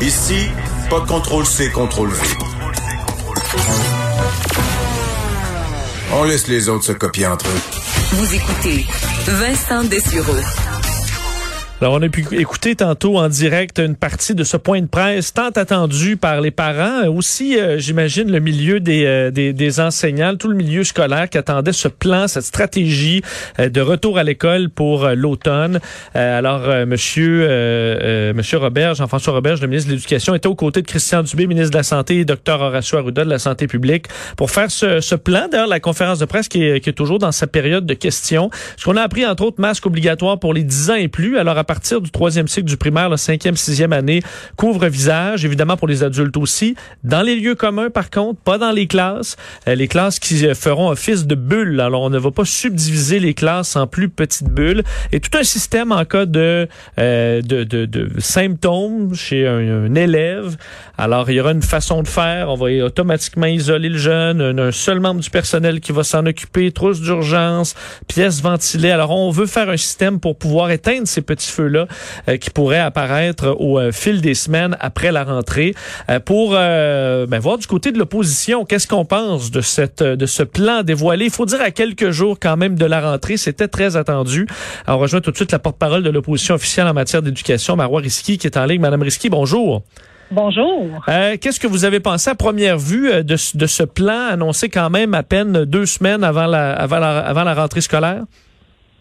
Ici, pas contrôle C, contrôle V. On laisse les autres se copier entre eux. Vous écoutez Vincent Dessureau. Alors, on a pu écouter tantôt en direct une partie de ce point de presse tant attendu par les parents, aussi, euh, j'imagine, le milieu des, euh, des, des, enseignants, tout le milieu scolaire qui attendait ce plan, cette stratégie euh, de retour à l'école pour l'automne. alors, monsieur, monsieur Robert, Jean-François Robert, le ministre de l'Éducation, était aux côtés de Christian Dubé, ministre de la Santé, et Dr Horacio Arruda de la Santé publique, pour faire ce, ce plan. D'ailleurs, la conférence de presse qui est, qui est toujours dans sa période de questions. Ce qu'on a appris, entre autres, masque obligatoire pour les 10 ans et plus. Alors, partir du troisième cycle du primaire, la cinquième, sixième année, couvre-visage, évidemment pour les adultes aussi. Dans les lieux communs, par contre, pas dans les classes. Euh, les classes qui euh, feront office de bulles. Alors, on ne va pas subdiviser les classes en plus petites bulles. Et tout un système en cas de, euh, de, de, de, symptômes chez un, élève. Alors, il y aura une façon de faire. On va automatiquement isoler le jeune. Un, un seul membre du personnel qui va s'en occuper. Trousse d'urgence, pièces ventilées. Alors, on veut faire un système pour pouvoir éteindre ces petits feux-là euh, qui pourrait apparaître au euh, fil des semaines après la rentrée. Euh, pour ben, voir du côté de l'opposition, qu'est-ce qu'on pense de cette de ce plan dévoilé? Il faut dire à quelques jours quand même de la rentrée, c'était très attendu. on rejoint tout de suite la porte-parole de l'opposition officielle en matière d'éducation, Marois Risky, qui est en ligne. Madame Risky, bonjour. Bonjour. Qu'est-ce que vous avez pensé à première vue de, de ce plan annoncé quand même à peine deux semaines avant la, avant la, avant la rentrée scolaire?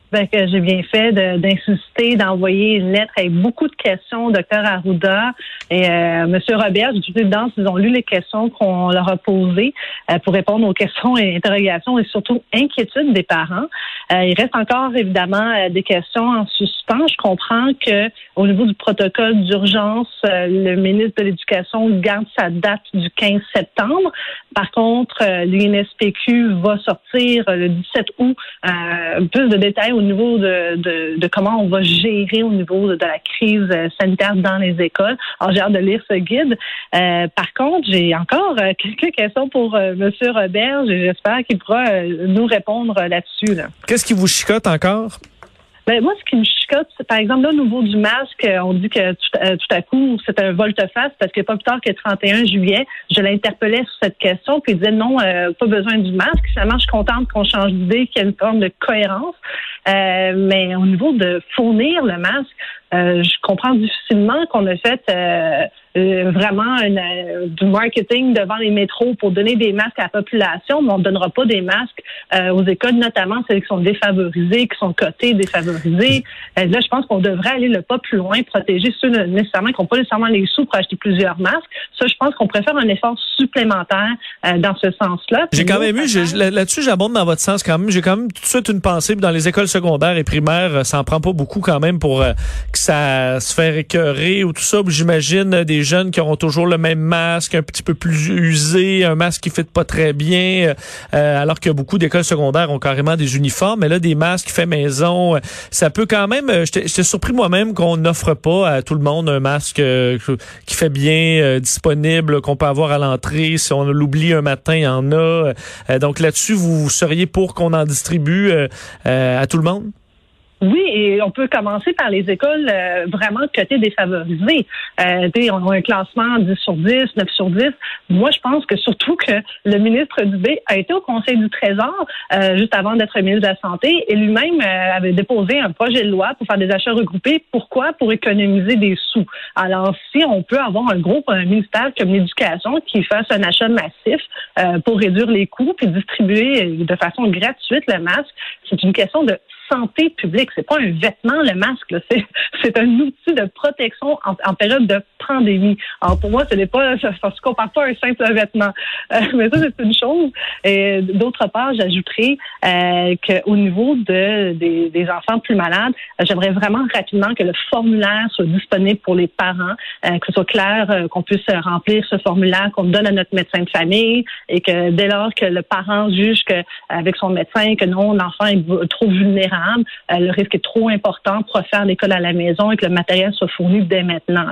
Ben, que j'ai bien fait d'insister, d'envoyer une lettre avec beaucoup de questions au docteur Arruda et euh, Monsieur Robert. J'ai dans ils ont lu les questions qu'on leur a posées euh, pour répondre aux questions et interrogations et surtout inquiétudes des parents. Euh, il reste encore évidemment euh, des questions en suspens. Je comprends que au niveau du protocole d'urgence, le ministre de l'Éducation garde sa date du 15 septembre. Par contre, l'UNSPQ va sortir le 17 août plus de détails au niveau de, de, de, comment on va gérer au niveau de, la crise sanitaire dans les écoles. Alors, j'ai hâte de lire ce guide. Euh, par contre, j'ai encore euh, quelques questions pour euh, M. Robert. J'espère qu'il pourra nous répondre là-dessus. Qu'est-ce qui vous chicote encore? Ben, moi, ce qui me chicote, c'est par exemple, là, au niveau du masque, on dit que tout, tout à coup, c'est un volte-face parce que pas plus tard que le 31 juillet, je l'interpellais sur cette question, puis il disait non, pas besoin du masque. Finalement, je suis contente qu'on change d'idée, qu'il y ait une forme de cohérence. Euh, mais au niveau de fournir le masque, euh, je comprends difficilement qu'on a fait euh, euh, vraiment une, euh, du marketing devant les métros pour donner des masques à la population, mais on ne donnera pas des masques aux écoles, notamment celles qui sont défavorisées, qui sont cotées défavorisées. là, je pense qu'on devrait aller le pas plus loin, protéger ceux nécessairement qui n'ont pas nécessairement les sous pour acheter plusieurs masques. Ça, je pense qu'on préfère un effort supplémentaire dans ce sens-là. J'ai quand même eu, là-dessus, j'abonde dans votre sens quand même. J'ai quand même tout de suite une pensée dans les écoles secondaires et primaires, ça en prend pas beaucoup quand même pour ça se fait écœurer ou tout ça. J'imagine des jeunes qui auront toujours le même masque, un petit peu plus usé, un masque qui fait pas très bien, euh, alors que beaucoup d'écoles secondaires ont carrément des uniformes. Mais là, des masques fait maison, euh, ça peut quand même. Euh, j'étais surpris moi-même qu'on n'offre pas à tout le monde un masque qui fait bien disponible, qu'on peut avoir à l'entrée. Si on l'oublie un matin, il y en a. donc là-dessus, vous seriez pour qu'on en distribue à tout le monde? Oui, et on peut commencer par les écoles euh, vraiment cotées défavorisées. Euh, on a un classement 10 sur 10, 9 sur 10. Moi, je pense que surtout que le ministre Dubé a été au Conseil du Trésor euh, juste avant d'être ministre de la Santé et lui-même euh, avait déposé un projet de loi pour faire des achats regroupés. Pourquoi? Pour économiser des sous. Alors, si on peut avoir un groupe, un ministère comme l'éducation qui fasse un achat massif pour réduire les coûts puis distribuer de façon gratuite le masque, c'est une question de santé publique. C'est pas un vêtement, le masque. C'est un outil de protection en, période de pandémie. Alors pour moi, ce n'est pas, ça, ne se compare pas à un simple vêtement. Euh, mais ça, c'est une chose. Et d'autre part, j'ajouterais euh, qu'au niveau de, des, enfants plus malades, j'aimerais vraiment rapidement que le formulaire soit disponible pour les parents, euh, que ce soit clair, euh, qu'on puisse remplir ce formulaire, qu'on donne à notre médecin de famille et que dès lors que le parent juge que avec son médecin que non, l'enfant est trop vulnérable euh, le risque est trop important pour faire l'école à la maison et que le matériel soit fourni dès maintenant.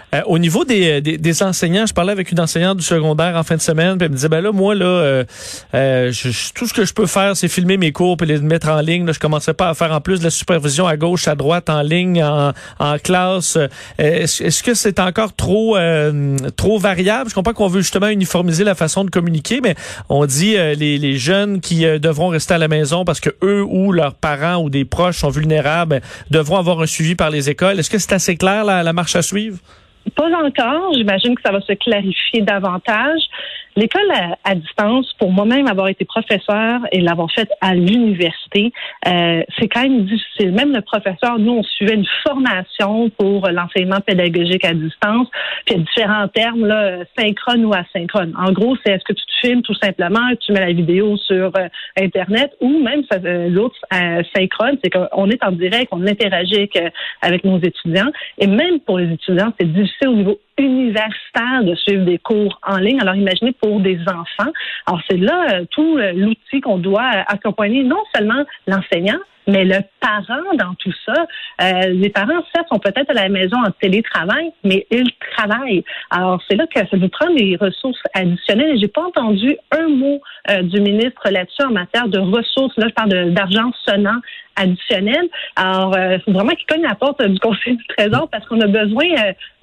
Euh, au niveau des, des, des, enseignants, je parlais avec une enseignante du secondaire en fin de semaine, puis elle me disait, ben là, moi, là, euh, euh je, tout ce que je peux faire, c'est filmer mes cours puis les mettre en ligne. Là, je commençais pas à faire en plus de la supervision à gauche, à droite, en ligne, en, en classe. Est-ce, est-ce que c'est encore trop trop variable? Je comprends qu'on veut justement uniformiser la façon de communiquer, mais on dit les, les jeunes qui devront rester à la maison parce que eux ou leurs parents ou des proches sont vulnérables devront avoir un suivi par les écoles. Est-ce que c'est assez clair la, la marche à suivre? Pas encore. J'imagine que ça va se clarifier davantage. L'école à, distance, pour moi-même avoir été professeur et l'avoir fait à l'université, euh, c'est quand même difficile. Même le professeur, nous, on suivait une formation pour l'enseignement pédagogique à distance. Puis il y a différents termes, là, synchrone ou asynchrone. En gros, c'est est-ce que tu te filmes tout simplement, tu mets la vidéo sur euh, Internet, ou même euh, l'autre synchrone, c'est qu'on est en direct, on interagit avec, avec nos étudiants. Et même pour les étudiants, c'est difficile au niveau universitaire de suivre des cours en ligne. Alors imaginez pour des enfants. Alors c'est là euh, tout euh, l'outil qu'on doit euh, accompagner non seulement l'enseignant, mais le parent dans tout ça, les parents, certes, sont peut-être à la maison en télétravail, mais ils travaillent. Alors, c'est là que ça vous prend des ressources additionnelles. Et j'ai pas entendu un mot du ministre là-dessus en matière de ressources. Là, je parle d'argent sonnant additionnel. Alors, il faut vraiment qu'il cogne la porte du Conseil du Trésor parce qu'on a besoin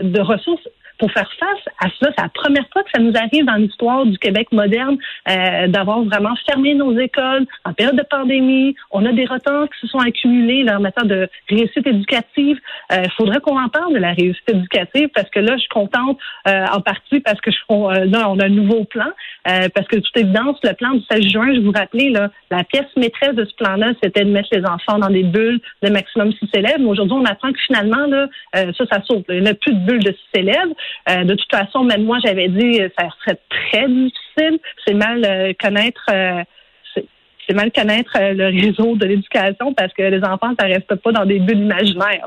de ressources pour faire face à cela. C'est la première fois que ça nous arrive dans l'histoire du Québec moderne euh, d'avoir vraiment fermé nos écoles en période de pandémie. On a des retards qui se sont accumulés là, en matière de réussite éducative. Il euh, faudrait qu'on en parle de la réussite éducative parce que là, je suis contente euh, en partie parce que je, là, on a un nouveau plan. parce que toute évidence, le plan du 16 juin, je vous rappelais, là, la pièce maîtresse de ce plan-là, c'était de mettre les enfants dans des bulles de maximum 6 élèves. Mais aujourd'hui, on apprend que finalement, là, ça, ça saute. Il n'y a plus de bulles de 6 élèves. Euh, de toute façon, même moi, j'avais dit euh, ça serait très difficile. C'est mal euh, connaître c'est mal connaître le réseau de l'éducation parce que les enfants, ça reste pas dans des bulles imaginaires.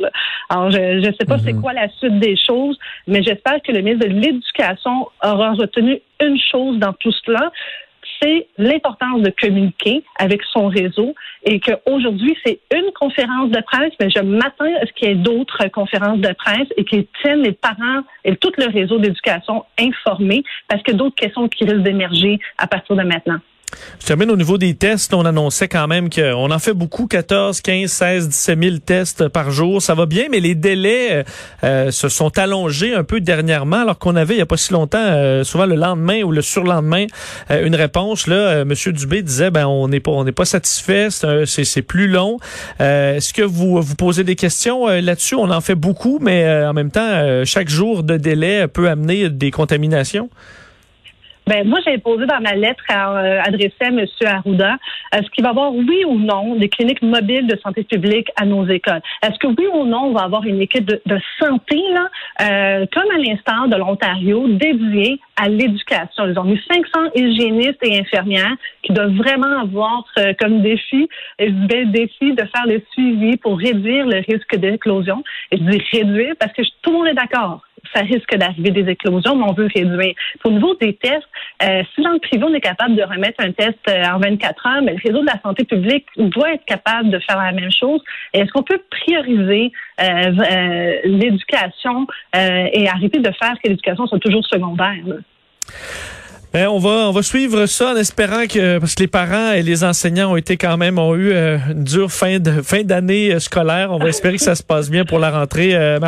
Alors, je ne sais pas c'est mhm. quoi la suite des choses, mais j'espère que le ministre de l'Éducation aura retenu une chose dans tout cela, c'est l'importance de communiquer avec son réseau et qu'aujourd'hui, c'est une conférence de presse, mais je m'attends à ce qu'il y ait d'autres conférences de presse et qu'ils tiennent les parents et tout le réseau d'éducation informés parce que d'autres questions qui risquent d'émerger à partir de maintenant. Je termine au niveau des tests. On annonçait quand même qu'on en fait beaucoup, 14, 15, 16, 17 000 tests par jour. Ça va bien, mais les délais euh, euh, se sont allongés un peu dernièrement, alors qu'on avait il n'y a pas si longtemps, euh, souvent le lendemain ou le surlendemain, une réponse. Là, Monsieur Dubé disait, ben on n'est pas, on n'est pas satisfait, c'est plus long. Est-ce que vous vous posez des questions là-dessus? On en fait beaucoup, mais en même temps, chaque jour de délai peut amener des contaminations. Ben, moi, j'ai posé dans ma lettre euh, adressée à M. Arruda, est-ce qu'il va y avoir, oui ou non, des cliniques mobiles de santé publique à nos écoles? Est-ce que oui ou non, on va avoir une équipe de, santé, là, euh, comme à l'instant de l'Ontario, dédiée à l'éducation? Ils ont mis 500 hygiénistes et infirmières qui doivent vraiment avoir euh, comme défi, je dis défi de faire le suivi pour réduire le risque d'éclosion. Et je dis réduire parce que tout le monde est d'accord ça risque d'arriver des éclosions, mais on veut réduire. Pour niveau des tests, euh, si dans le privé, on est capable de remettre un test euh, en 24 heures, mais le réseau de la santé publique doit être capable de faire la même chose. Est-ce qu'on peut prioriser euh, l'éducation et arrêter de faire que l'éducation soit toujours secondaire? Ben, on va on va suivre ça en espérant que parce que les parents et les enseignants ont été quand même ont eu une dure fin de fin d'année scolaire. On va espérer que ça se passe bien pour la rentrée. Euh,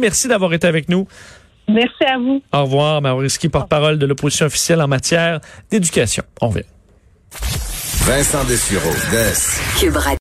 merci d'avoir été avec nous. Merci à vous. Au revoir, Maroiski, porte-parole de l'opposition officielle en matière d'éducation. On revient. Vincent Dessureau,